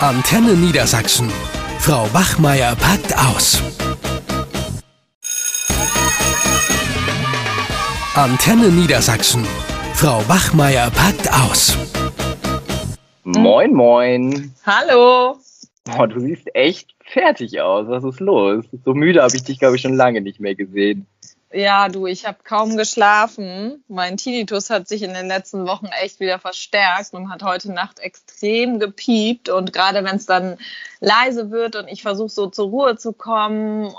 Antenne Niedersachsen. Frau Wachmeier packt aus. Antenne Niedersachsen. Frau Wachmeier packt aus. Moin, moin. Hallo. Boah, du siehst echt fertig aus. Was ist los? So müde habe ich dich, glaube ich, schon lange nicht mehr gesehen. Ja, du, ich habe kaum geschlafen. Mein Tinnitus hat sich in den letzten Wochen echt wieder verstärkt und hat heute Nacht extrem gepiept. Und gerade wenn es dann leise wird und ich versuche so zur Ruhe zu kommen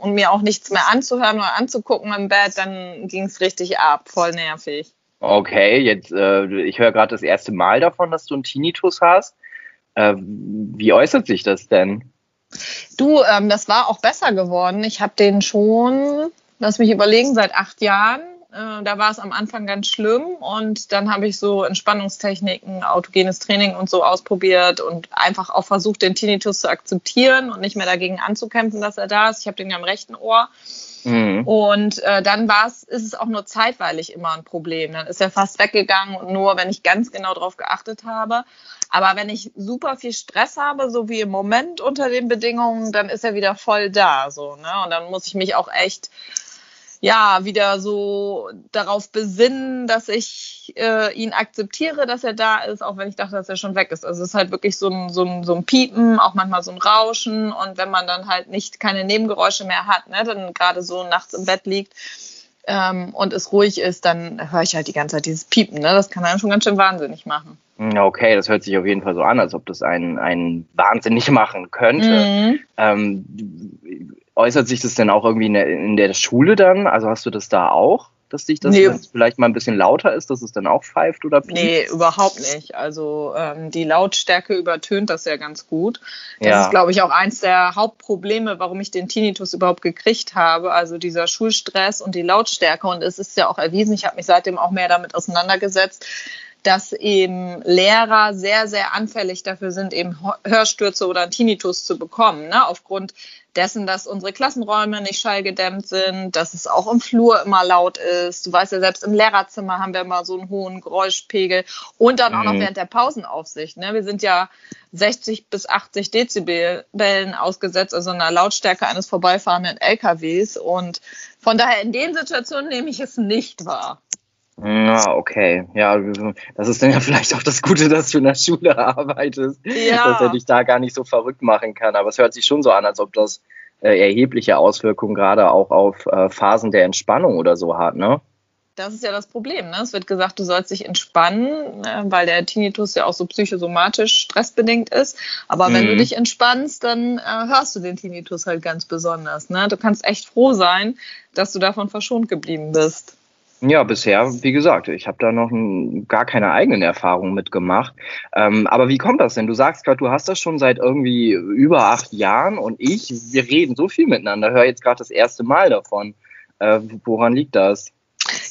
und mir auch nichts mehr anzuhören oder anzugucken im Bett, dann ging es richtig ab. Voll nervig. Okay, jetzt, äh, ich höre gerade das erste Mal davon, dass du einen Tinnitus hast. Äh, wie äußert sich das denn? Du, ähm, das war auch besser geworden. Ich habe den schon lass mich überlegen, seit acht Jahren. Äh, da war es am Anfang ganz schlimm und dann habe ich so Entspannungstechniken, autogenes Training und so ausprobiert und einfach auch versucht, den Tinnitus zu akzeptieren und nicht mehr dagegen anzukämpfen, dass er da ist. Ich habe den ja am rechten Ohr. Mhm. Und äh, dann war es, ist es auch nur zeitweilig immer ein Problem. Dann ist er fast weggegangen und nur, wenn ich ganz genau darauf geachtet habe. Aber wenn ich super viel Stress habe, so wie im Moment unter den Bedingungen, dann ist er wieder voll da. So, ne? Und dann muss ich mich auch echt ja, wieder so darauf besinnen, dass ich äh, ihn akzeptiere, dass er da ist, auch wenn ich dachte, dass er schon weg ist. Also es ist halt wirklich so ein, so ein, so ein Piepen, auch manchmal so ein Rauschen und wenn man dann halt nicht keine Nebengeräusche mehr hat, ne, dann gerade so nachts im Bett liegt ähm, und es ruhig ist, dann höre ich halt die ganze Zeit dieses Piepen. Ne? Das kann einen schon ganz schön wahnsinnig machen. Okay, das hört sich auf jeden Fall so an, als ob das einen, einen wahnsinnig machen könnte. Mhm. Ähm, äußert sich das denn auch irgendwie in der, in der, Schule dann? Also hast du das da auch, dass dich das nee. vielleicht mal ein bisschen lauter ist, dass es dann auch pfeift oder piept? Nee, überhaupt nicht. Also ähm, die Lautstärke übertönt das ja ganz gut. Das ja. ist, glaube ich, auch eins der Hauptprobleme, warum ich den Tinnitus überhaupt gekriegt habe. Also dieser Schulstress und die Lautstärke. Und es ist ja auch erwiesen, ich habe mich seitdem auch mehr damit auseinandergesetzt, dass eben Lehrer sehr, sehr anfällig dafür sind, eben Hörstürze oder Tinnitus zu bekommen, ne? aufgrund dessen, dass unsere Klassenräume nicht schallgedämmt sind, dass es auch im Flur immer laut ist. Du weißt ja, selbst im Lehrerzimmer haben wir immer so einen hohen Geräuschpegel und dann auch noch mhm. während der Pausenaufsicht. Ne? Wir sind ja 60 bis 80 Dezibellen ausgesetzt, also einer Lautstärke eines vorbeifahrenden LKWs. Und von daher in den Situationen nehme ich es nicht wahr. Ja, okay. Ja, das ist dann ja vielleicht auch das Gute, dass du in der Schule arbeitest, ja. dass er dich da gar nicht so verrückt machen kann. Aber es hört sich schon so an, als ob das äh, erhebliche Auswirkungen gerade auch auf äh, Phasen der Entspannung oder so hat, ne? Das ist ja das Problem. Ne? Es wird gesagt, du sollst dich entspannen, äh, weil der Tinnitus ja auch so psychosomatisch stressbedingt ist. Aber mhm. wenn du mhm. dich entspannst, dann äh, hörst du den Tinnitus halt ganz besonders. Ne? Du kannst echt froh sein, dass du davon verschont geblieben bist. Ja, bisher, wie gesagt, ich habe da noch ein, gar keine eigenen Erfahrungen mitgemacht. Ähm, aber wie kommt das denn? Du sagst gerade, du hast das schon seit irgendwie über acht Jahren und ich, wir reden so viel miteinander, höre jetzt gerade das erste Mal davon. Äh, woran liegt das?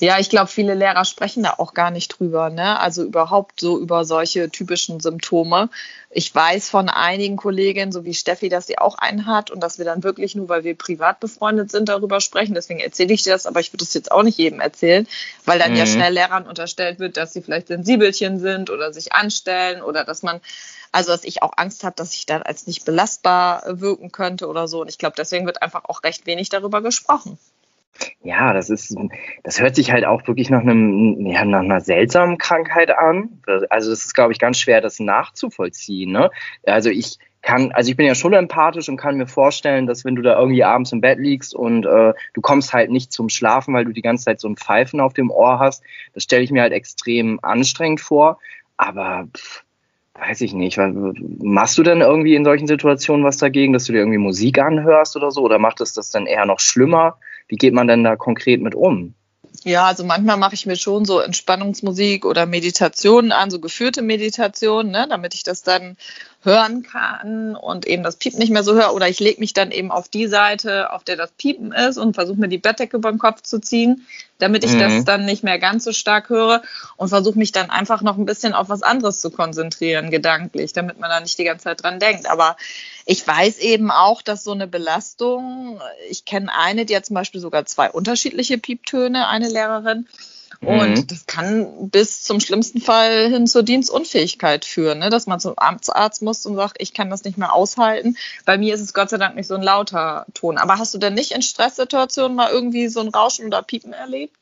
Ja, ich glaube, viele Lehrer sprechen da auch gar nicht drüber, ne? Also überhaupt so über solche typischen Symptome. Ich weiß von einigen Kolleginnen, so wie Steffi, dass sie auch einen hat und dass wir dann wirklich nur, weil wir privat befreundet sind, darüber sprechen. Deswegen erzähle ich dir das, aber ich würde es jetzt auch nicht jedem erzählen, weil dann mhm. ja schnell Lehrern unterstellt wird, dass sie vielleicht Sensibelchen sind oder sich anstellen oder dass man also, dass ich auch Angst habe, dass ich dann als nicht belastbar wirken könnte oder so. Und ich glaube, deswegen wird einfach auch recht wenig darüber gesprochen. Ja, das ist, das hört sich halt auch wirklich nach einem, ja, nach einer seltsamen Krankheit an. Also das ist, glaube ich, ganz schwer, das nachzuvollziehen. Ne? Also ich kann, also ich bin ja schon empathisch und kann mir vorstellen, dass wenn du da irgendwie abends im Bett liegst und äh, du kommst halt nicht zum Schlafen, weil du die ganze Zeit so ein Pfeifen auf dem Ohr hast, das stelle ich mir halt extrem anstrengend vor. Aber pff, weiß ich nicht. Machst du denn irgendwie in solchen Situationen was dagegen, dass du dir irgendwie Musik anhörst oder so? Oder macht es das dann eher noch schlimmer? Wie geht man denn da konkret mit um? Ja, also manchmal mache ich mir schon so Entspannungsmusik oder Meditationen an, so geführte Meditationen, ne, damit ich das dann hören kann und eben das Piepen nicht mehr so höre. Oder ich lege mich dann eben auf die Seite, auf der das Piepen ist und versuche mir die Bettdecke über den Kopf zu ziehen, damit ich mhm. das dann nicht mehr ganz so stark höre und versuche mich dann einfach noch ein bisschen auf was anderes zu konzentrieren, gedanklich, damit man da nicht die ganze Zeit dran denkt. Aber ich weiß eben auch, dass so eine Belastung, ich kenne eine, die hat zum Beispiel sogar zwei unterschiedliche Pieptöne, eine Lehrerin, Und mhm. das kann bis zum schlimmsten Fall hin zur Dienstunfähigkeit führen, ne? dass man zum Amtsarzt muss und sagt, ich kann das nicht mehr aushalten. Bei mir ist es Gott sei Dank nicht so ein lauter Ton. Aber hast du denn nicht in Stresssituationen mal irgendwie so ein Rauschen oder Piepen erlebt?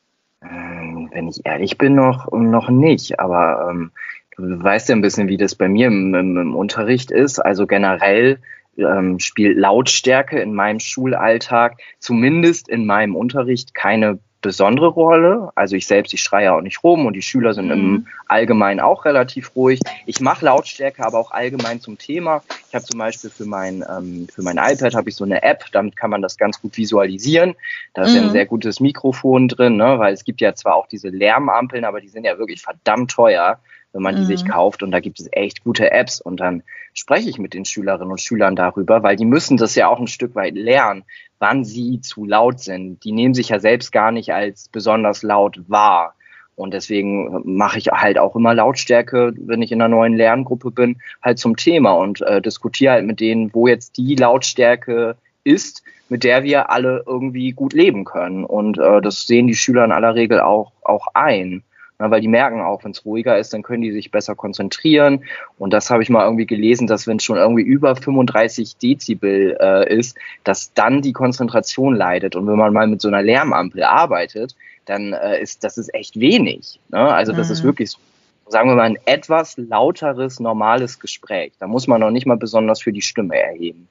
Ähm, wenn ich ehrlich bin, noch, noch nicht. Aber ähm, du weißt ja ein bisschen, wie das bei mir im, im, im Unterricht ist. Also generell ähm, spielt Lautstärke in meinem Schulalltag, zumindest in meinem Unterricht, keine besondere Rolle. Also ich selbst, ich schreie auch nicht rum und die Schüler sind mhm. im Allgemeinen auch relativ ruhig. Ich mache Lautstärke aber auch allgemein zum Thema. Ich habe zum Beispiel für mein, ähm, für mein iPad habe ich so eine App, damit kann man das ganz gut visualisieren. Da ist mhm. ja ein mhm. sehr gutes Mikrofon drin, ne? weil es gibt ja zwar auch diese Lärmampeln, aber die sind ja wirklich verdammt teuer wenn man die mhm. sich kauft. Und da gibt es echt gute Apps. Und dann spreche ich mit den Schülerinnen und Schülern darüber, weil die müssen das ja auch ein Stück weit lernen, wann sie zu laut sind. Die nehmen sich ja selbst gar nicht als besonders laut wahr. Und deswegen mache ich halt auch immer Lautstärke, wenn ich in einer neuen Lerngruppe bin, halt zum Thema und äh, diskutiere halt mit denen, wo jetzt die Lautstärke ist, mit der wir alle irgendwie gut leben können. Und äh, das sehen die Schüler in aller Regel auch, auch ein. Na, weil die merken auch, wenn es ruhiger ist, dann können die sich besser konzentrieren. Und das habe ich mal irgendwie gelesen, dass wenn es schon irgendwie über 35 Dezibel äh, ist, dass dann die Konzentration leidet. Und wenn man mal mit so einer Lärmampel arbeitet, dann äh, ist das ist echt wenig. Ne? Also das mhm. ist wirklich so sagen wir mal, ein etwas lauteres, normales Gespräch. Da muss man noch nicht mal besonders für die Stimme erheben.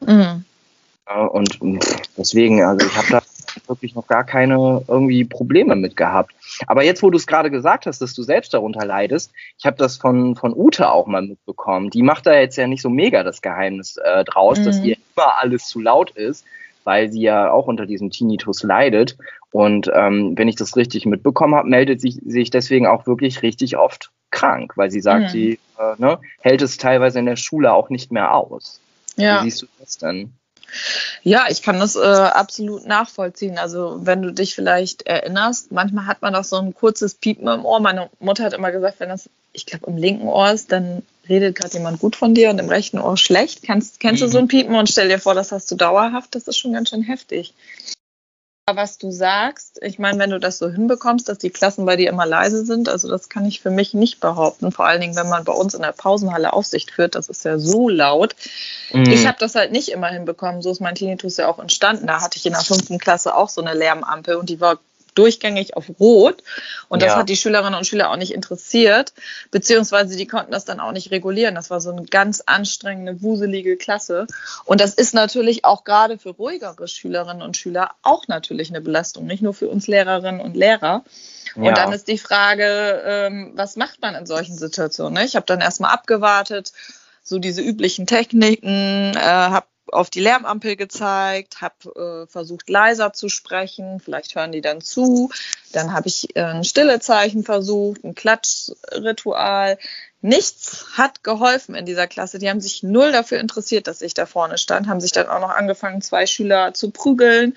Mhm. Und deswegen, also ich habe da wirklich noch gar keine irgendwie Probleme mit gehabt. Aber jetzt, wo du es gerade gesagt hast, dass du selbst darunter leidest, ich habe das von, von Ute auch mal mitbekommen. Die macht da jetzt ja nicht so mega das Geheimnis äh, draus, mhm. dass ihr immer alles zu laut ist, weil sie ja auch unter diesem Tinnitus leidet. Und ähm, wenn ich das richtig mitbekommen habe, meldet sich, sich deswegen auch wirklich richtig oft krank, weil sie sagt, mhm. sie äh, ne, hält es teilweise in der Schule auch nicht mehr aus. Ja. Wie siehst du das denn? Ja, ich kann das äh, absolut nachvollziehen. Also wenn du dich vielleicht erinnerst, manchmal hat man doch so ein kurzes Piepen im Ohr. Meine Mutter hat immer gesagt, wenn das, ich glaube, im linken Ohr ist, dann redet gerade jemand gut von dir und im rechten Ohr schlecht. Kennst, kennst mhm. du so ein Piepen und stell dir vor, das hast du dauerhaft, das ist schon ganz schön heftig was du sagst, ich meine, wenn du das so hinbekommst, dass die Klassen bei dir immer leise sind, also das kann ich für mich nicht behaupten. Vor allen Dingen, wenn man bei uns in der Pausenhalle Aufsicht führt, das ist ja so laut. Mhm. Ich habe das halt nicht immer hinbekommen. So ist mein Tinnitus ja auch entstanden. Da hatte ich in der fünften Klasse auch so eine Lärmampel und die war durchgängig auf Rot. Und das ja. hat die Schülerinnen und Schüler auch nicht interessiert, beziehungsweise die konnten das dann auch nicht regulieren. Das war so eine ganz anstrengende, wuselige Klasse. Und das ist natürlich auch gerade für ruhigere Schülerinnen und Schüler auch natürlich eine Belastung, nicht nur für uns Lehrerinnen und Lehrer. Und ja. dann ist die Frage, ähm, was macht man in solchen Situationen? Ne? Ich habe dann erstmal abgewartet, so diese üblichen Techniken, äh, habe auf die Lärmampel gezeigt, habe äh, versucht leiser zu sprechen, vielleicht hören die dann zu. Dann habe ich äh, ein Stillezeichen versucht, ein Klatschritual. Nichts hat geholfen in dieser Klasse. Die haben sich null dafür interessiert, dass ich da vorne stand, haben sich dann auch noch angefangen, zwei Schüler zu prügeln.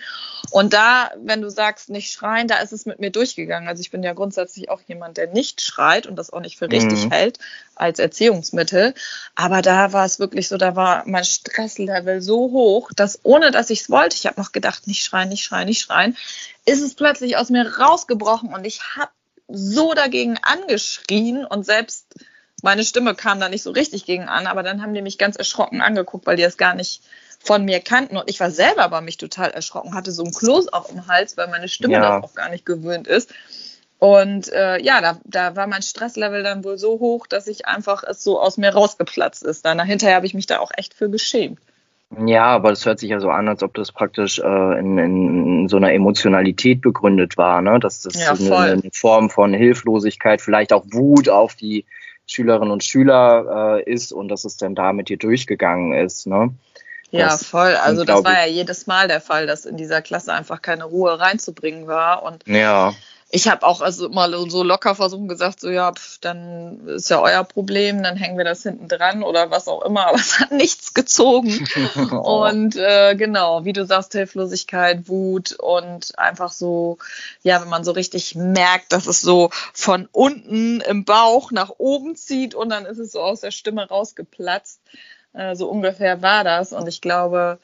Und da, wenn du sagst, nicht schreien, da ist es mit mir durchgegangen. Also ich bin ja grundsätzlich auch jemand, der nicht schreit und das auch nicht für richtig mhm. hält als Erziehungsmittel. Aber da war es wirklich so, da war mein Stresslevel so hoch, dass ohne dass ich es wollte, ich habe noch gedacht, nicht schreien, nicht schreien, nicht schreien, ist es plötzlich aus mir rausgebrochen und ich habe so dagegen angeschrien und selbst meine Stimme kam da nicht so richtig gegen an, aber dann haben die mich ganz erschrocken angeguckt, weil die es gar nicht von mir kannten. Und ich war selber aber mich total erschrocken, hatte so ein Kloß auch im Hals, weil meine Stimme ja. das auch gar nicht gewöhnt ist. Und äh, ja, da, da war mein Stresslevel dann wohl so hoch, dass ich einfach es so aus mir rausgeplatzt ist. Dann hinterher habe ich mich da auch echt für geschämt. Ja, aber das hört sich ja so an, als ob das praktisch äh, in, in so einer Emotionalität begründet war, ne? Dass das ja, eine, eine, Form von Hilflosigkeit, vielleicht auch Wut auf die Schülerinnen und Schüler äh, ist und dass es dann da mit dir durchgegangen ist, ne? Ja, das voll. Also das war ja jedes Mal der Fall, dass in dieser Klasse einfach keine Ruhe reinzubringen war. Und ja ich habe auch also mal so locker versucht gesagt, so ja, pf, dann ist ja euer Problem, dann hängen wir das hinten dran oder was auch immer, aber es hat nichts gezogen. und äh, genau, wie du sagst, Hilflosigkeit, Wut und einfach so, ja, wenn man so richtig merkt, dass es so von unten im Bauch nach oben zieht und dann ist es so aus der Stimme rausgeplatzt. Äh, so ungefähr war das. Und ich glaube,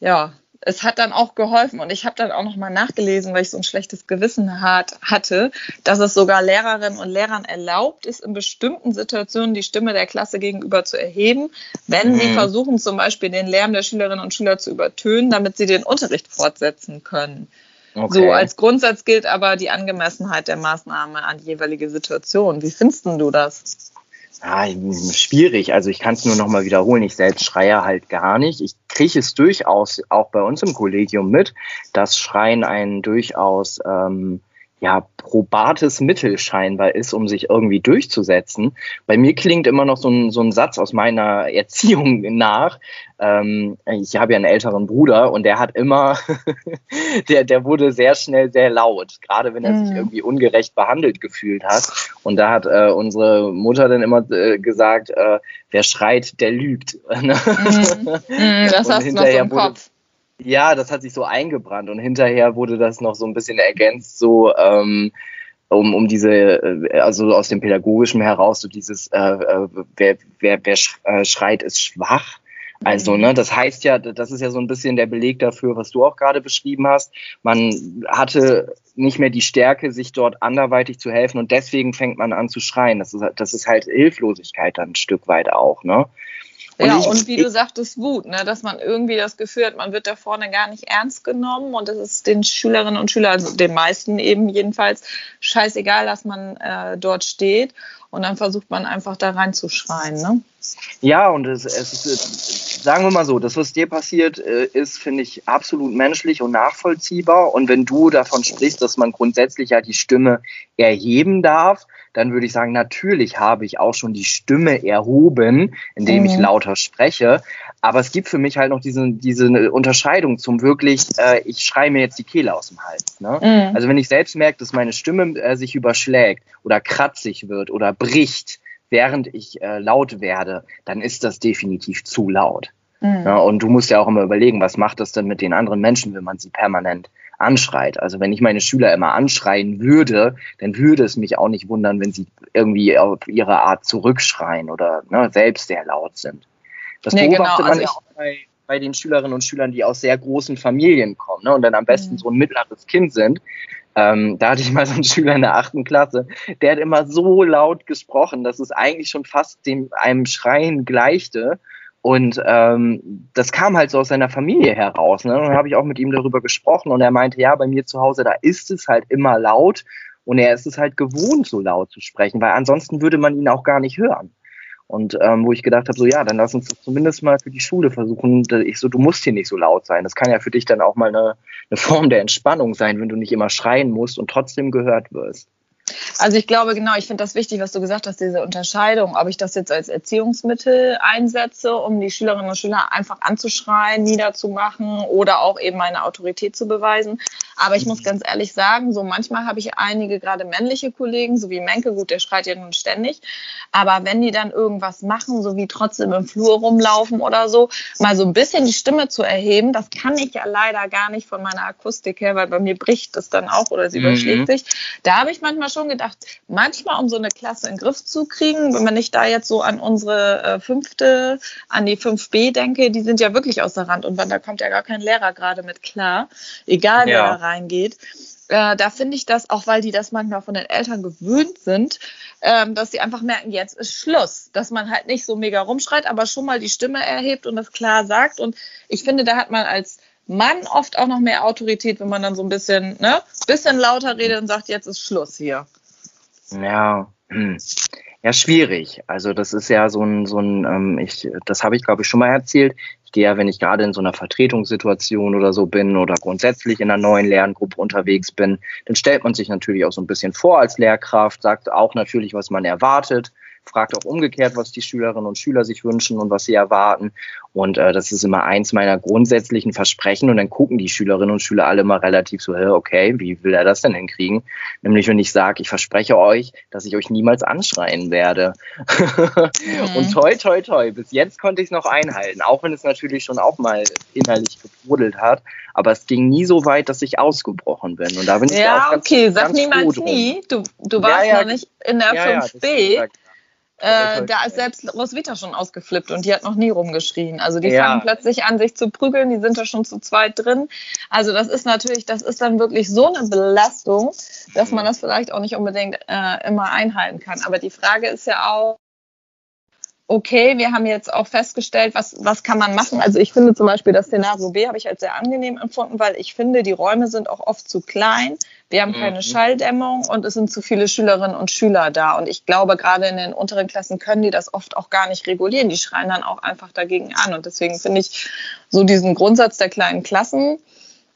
ja, es hat dann auch geholfen und ich habe dann auch noch mal nachgelesen, weil ich so ein schlechtes Gewissen hat, hatte, dass es sogar Lehrerinnen und Lehrern erlaubt ist, in bestimmten Situationen die Stimme der Klasse gegenüber zu erheben, wenn mhm. sie versuchen, zum Beispiel den Lärm der Schülerinnen und Schüler zu übertönen, damit sie den Unterricht fortsetzen können. Okay. So als Grundsatz gilt aber die Angemessenheit der Maßnahme an die jeweilige Situation. Wie findest du das? Ah, schwierig. Also ich kann es nur noch mal wiederholen. Ich selbst schreie halt gar nicht. Ich kriege es durchaus auch bei uns im Kollegium mit, dass Schreien ein durchaus ähm, ja, probates Mittel scheinbar ist, um sich irgendwie durchzusetzen. Bei mir klingt immer noch so ein, so ein Satz aus meiner Erziehung nach. Ähm, ich habe ja einen älteren Bruder und der hat immer, der, der wurde sehr schnell sehr laut, gerade wenn er mhm. sich irgendwie ungerecht behandelt gefühlt hat. Und da hat äh, unsere Mutter dann immer äh, gesagt, äh, wer schreit, der lügt. Mhm. Mhm, das hast du noch so im Kopf ja, das hat sich so eingebrannt und hinterher wurde das noch so ein bisschen ergänzt, so ähm, um, um diese, äh, also aus dem Pädagogischen heraus, so dieses, äh, äh wer, wer, wer äh, schreit, ist schwach. Also, ne, das heißt ja, das ist ja so ein bisschen der Beleg dafür, was du auch gerade beschrieben hast. Man hatte nicht mehr die Stärke, sich dort anderweitig zu helfen und deswegen fängt man an zu schreien. Das ist, das ist halt Hilflosigkeit dann ein Stück weit auch, ne? Und ja, ich, und wie ich, du sagtest, Wut, ne? dass man irgendwie das Gefühl hat, man wird da vorne gar nicht ernst genommen und es ist den Schülerinnen und Schülern, also den meisten eben jedenfalls, scheißegal, dass man äh, dort steht und dann versucht man einfach da reinzuschreien. Ne? Ja, und es, es ist, sagen wir mal so, das, was dir passiert äh, ist, finde ich absolut menschlich und nachvollziehbar. Und wenn du davon sprichst, dass man grundsätzlich ja die Stimme erheben darf, dann würde ich sagen, natürlich habe ich auch schon die Stimme erhoben, indem mhm. ich lauter spreche. Aber es gibt für mich halt noch diese, diese Unterscheidung zum wirklich, äh, ich schreie mir jetzt die Kehle aus dem Hals. Ne? Mhm. Also wenn ich selbst merke, dass meine Stimme äh, sich überschlägt oder kratzig wird oder bricht, während ich äh, laut werde, dann ist das definitiv zu laut. Mhm. Ja, und du musst ja auch immer überlegen, was macht das denn mit den anderen Menschen, wenn man sie permanent anschreit. Also wenn ich meine Schüler immer anschreien würde, dann würde es mich auch nicht wundern, wenn sie irgendwie auf ihre Art zurückschreien oder ne, selbst sehr laut sind. Das nee, genau, beobachtet genau, man ja auch bei, bei den Schülerinnen und Schülern, die aus sehr großen Familien kommen ne, und dann am besten mhm. so ein mittleres Kind sind. Ähm, da hatte ich mal so einen Schüler in der achten Klasse, der hat immer so laut gesprochen, dass es eigentlich schon fast dem einem Schreien gleichte. Und ähm, das kam halt so aus seiner Familie heraus. Ne? Und dann habe ich auch mit ihm darüber gesprochen und er meinte, ja, bei mir zu Hause, da ist es halt immer laut und er ist es halt gewohnt, so laut zu sprechen, weil ansonsten würde man ihn auch gar nicht hören. Und ähm, wo ich gedacht habe, so ja, dann lass uns das zumindest mal für die Schule versuchen. Ich so, du musst hier nicht so laut sein. Das kann ja für dich dann auch mal eine, eine Form der Entspannung sein, wenn du nicht immer schreien musst und trotzdem gehört wirst. Also ich glaube genau, ich finde das wichtig, was du gesagt hast, diese Unterscheidung, ob ich das jetzt als Erziehungsmittel einsetze, um die Schülerinnen und Schüler einfach anzuschreien, niederzumachen oder auch eben meine Autorität zu beweisen. Aber ich muss ganz ehrlich sagen, so manchmal habe ich einige gerade männliche Kollegen, so wie Menke, gut, der schreit ja nun ständig, aber wenn die dann irgendwas machen, so wie trotzdem im Flur rumlaufen oder so, mal so ein bisschen die Stimme zu erheben, das kann ich ja leider gar nicht von meiner Akustik her, weil bei mir bricht es dann auch oder sie mhm. überschlägt sich. Da habe ich manchmal schon gedacht, manchmal um so eine Klasse in den Griff zu kriegen, wenn ich da jetzt so an unsere äh, fünfte, an die 5b denke, die sind ja wirklich außer Rand und da kommt ja gar kein Lehrer gerade mit klar, egal ja. wer da reingeht. Äh, da finde ich das, auch weil die das manchmal von den Eltern gewöhnt sind, ähm, dass sie einfach merken, jetzt ist Schluss. Dass man halt nicht so mega rumschreit, aber schon mal die Stimme erhebt und das klar sagt. Und ich finde, da hat man als Mann oft auch noch mehr Autorität, wenn man dann so ein bisschen, ne, bisschen lauter redet und sagt, jetzt ist Schluss hier. Ja, ja, schwierig. Also das ist ja so ein, so ein, ähm, ich, das habe ich glaube ich schon mal erzählt. Ich gehe ja, wenn ich gerade in so einer Vertretungssituation oder so bin oder grundsätzlich in einer neuen Lerngruppe unterwegs bin, dann stellt man sich natürlich auch so ein bisschen vor als Lehrkraft, sagt auch natürlich, was man erwartet fragt auch umgekehrt, was die Schülerinnen und Schüler sich wünschen und was sie erwarten. Und äh, das ist immer eins meiner grundsätzlichen Versprechen. Und dann gucken die Schülerinnen und Schüler alle mal relativ so, okay, wie will er das denn hinkriegen? Nämlich, wenn ich sage, ich verspreche euch, dass ich euch niemals anschreien werde. mhm. Und toi, toi, toi, bis jetzt konnte ich es noch einhalten, auch wenn es natürlich schon auch mal innerlich gebrodelt hat. Aber es ging nie so weit, dass ich ausgebrochen bin. Und da bin ich ja, auch ganz, okay, sag niemals nie. Du, du warst ja, ja, noch nicht in der ja, 5b. Äh, da ist selbst Roswitha schon ausgeflippt und die hat noch nie rumgeschrien. Also die ja. fangen plötzlich an, sich zu prügeln, die sind da schon zu zweit drin. Also das ist natürlich, das ist dann wirklich so eine Belastung, dass man das vielleicht auch nicht unbedingt äh, immer einhalten kann. Aber die Frage ist ja auch, okay, wir haben jetzt auch festgestellt, was, was kann man machen. Also ich finde zum Beispiel das Szenario B habe ich als sehr angenehm empfunden, weil ich finde, die Räume sind auch oft zu klein. Wir haben keine mhm. Schalldämmung und es sind zu viele Schülerinnen und Schüler da. Und ich glaube, gerade in den unteren Klassen können die das oft auch gar nicht regulieren. Die schreien dann auch einfach dagegen an. Und deswegen finde ich so diesen Grundsatz der kleinen Klassen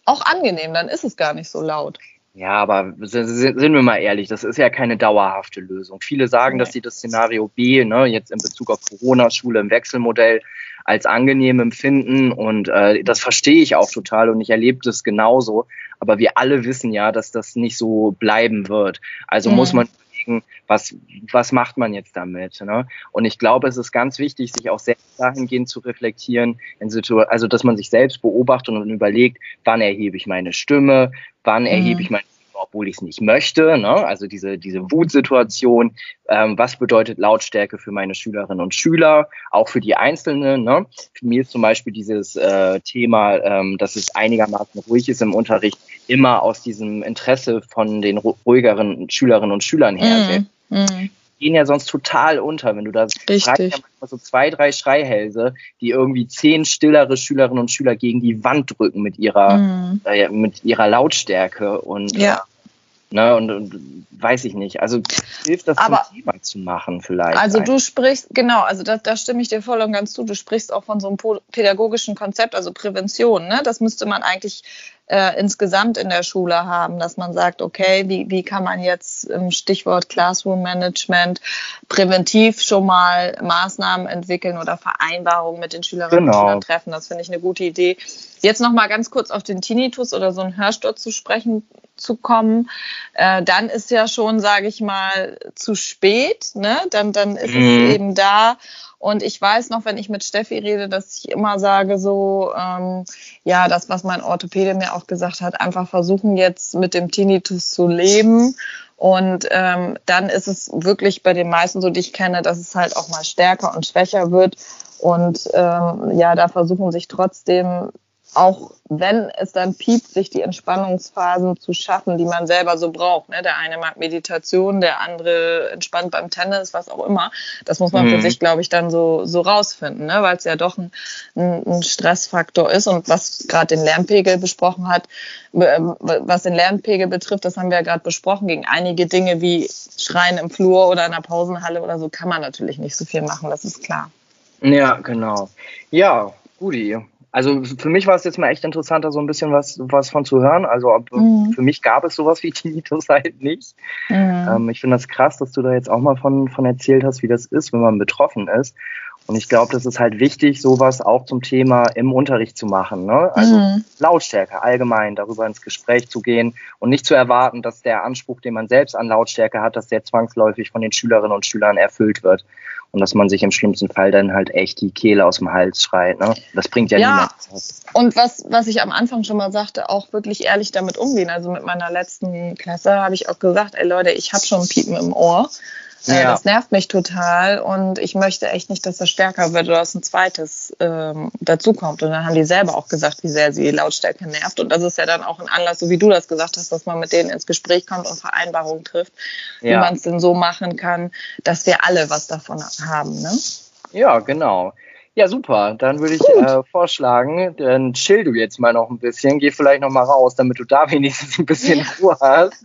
auch angenehm. Dann ist es gar nicht so laut. Ja, aber sind wir mal ehrlich, das ist ja keine dauerhafte Lösung. Viele sagen, dass sie das Szenario B, ne, jetzt in Bezug auf Corona-Schule im Wechselmodell, als angenehm empfinden und äh, das verstehe ich auch total und ich erlebe das genauso. Aber wir alle wissen ja, dass das nicht so bleiben wird. Also mhm. muss man überlegen, was, was macht man jetzt damit? Ne? Und ich glaube, es ist ganz wichtig, sich auch selbst dahingehend zu reflektieren, also dass man sich selbst beobachtet und überlegt, wann erhebe ich meine Stimme, wann erhebe mhm. ich meine obwohl ich es nicht möchte. Ne? Also diese, diese Wutsituation. Ähm, was bedeutet Lautstärke für meine Schülerinnen und Schüler, auch für die Einzelnen? Ne? Für mich ist zum Beispiel dieses äh, Thema, ähm, dass es einigermaßen ruhig ist im Unterricht, immer aus diesem Interesse von den ruhigeren Schülerinnen und Schülern her. Mm, mm gehen ja sonst total unter, wenn du da Richtig. ja manchmal so zwei, drei Schreihälse, die irgendwie zehn stillere Schülerinnen und Schüler gegen die Wand drücken mit ihrer, mm. äh, mit ihrer Lautstärke und ja. Ne, und, und weiß ich nicht. Also hilft das Aber, zum Thema zu machen vielleicht. Also du sprichst, genau, also da, da stimme ich dir voll und ganz zu. Du sprichst auch von so einem pädagogischen Konzept, also Prävention. Ne? Das müsste man eigentlich äh, insgesamt in der Schule haben, dass man sagt, okay, wie, wie kann man jetzt im Stichwort Classroom Management präventiv schon mal Maßnahmen entwickeln oder Vereinbarungen mit den Schülerinnen genau. und Schülern treffen. Das finde ich eine gute Idee. Jetzt noch mal ganz kurz auf den Tinnitus oder so einen Hörsturz zu sprechen zu kommen, äh, dann ist ja schon, sage ich mal, zu spät. Ne? Dann, dann ist mhm. es eben da. Und ich weiß noch, wenn ich mit Steffi rede, dass ich immer sage, so, ähm, ja, das, was mein Orthopäde mir auch gesagt hat, einfach versuchen jetzt mit dem Tinnitus zu leben. Und ähm, dann ist es wirklich bei den meisten, so die ich kenne, dass es halt auch mal stärker und schwächer wird. Und ähm, ja, da versuchen sich trotzdem auch wenn es dann piept, sich die Entspannungsphasen zu schaffen, die man selber so braucht. Ne? Der eine mag Meditation, der andere entspannt beim Tennis, was auch immer. Das muss man mhm. für sich, glaube ich, dann so, so rausfinden, ne? weil es ja doch ein, ein, Stressfaktor ist. Und was gerade den Lernpegel besprochen hat, ähm, was den Lernpegel betrifft, das haben wir ja gerade besprochen. Gegen einige Dinge wie Schreien im Flur oder in der Pausenhalle oder so kann man natürlich nicht so viel machen, das ist klar. Ja, genau. Ja, Gudi, also für mich war es jetzt mal echt interessant, da so ein bisschen was, was von zu hören. Also mhm. für mich gab es sowas wie Tinnitus halt nicht. Mhm. Ähm, ich finde das krass, dass du da jetzt auch mal von, von erzählt hast, wie das ist, wenn man betroffen ist. Und ich glaube, das ist halt wichtig, sowas auch zum Thema im Unterricht zu machen. Ne? Also mhm. Lautstärke allgemein, darüber ins Gespräch zu gehen und nicht zu erwarten, dass der Anspruch, den man selbst an Lautstärke hat, dass der zwangsläufig von den Schülerinnen und Schülern erfüllt wird und dass man sich im schlimmsten Fall dann halt echt die Kehle aus dem Hals schreit. Ne? Das bringt ja, ja niemand. Und was, was ich am Anfang schon mal sagte, auch wirklich ehrlich damit umgehen. Also mit meiner letzten Klasse habe ich auch gesagt, ey Leute, ich habe schon Piepen im Ohr. Äh, ja. Das nervt mich total und ich möchte echt nicht, dass das stärker wird oder dass ein zweites ähm, dazukommt. Und dann haben die selber auch gesagt, wie sehr sie Lautstärke nervt. Und das ist ja dann auch ein Anlass, so wie du das gesagt hast, dass man mit denen ins Gespräch kommt und Vereinbarungen trifft, ja. wie man es denn so machen kann, dass wir alle was davon haben. Ne? Ja, genau. Ja, super. Dann würde ich äh, vorschlagen, dann chill du jetzt mal noch ein bisschen, geh vielleicht noch mal raus, damit du da wenigstens ein bisschen Ruhe hast.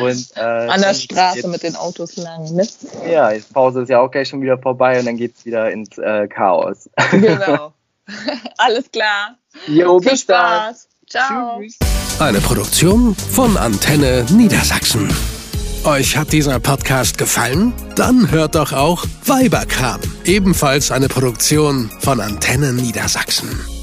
Und, äh, An der Straße jetzt, mit den Autos lang, ne? Ja, die Pause ist ja auch gleich schon wieder vorbei und dann geht's wieder ins äh, Chaos. Genau. Alles klar. Jo, Viel Spaß. Ciao. Tschüss. Eine Produktion von Antenne Niedersachsen. Euch hat dieser Podcast gefallen? Dann hört doch auch Weiberkram, ebenfalls eine Produktion von Antenne Niedersachsen.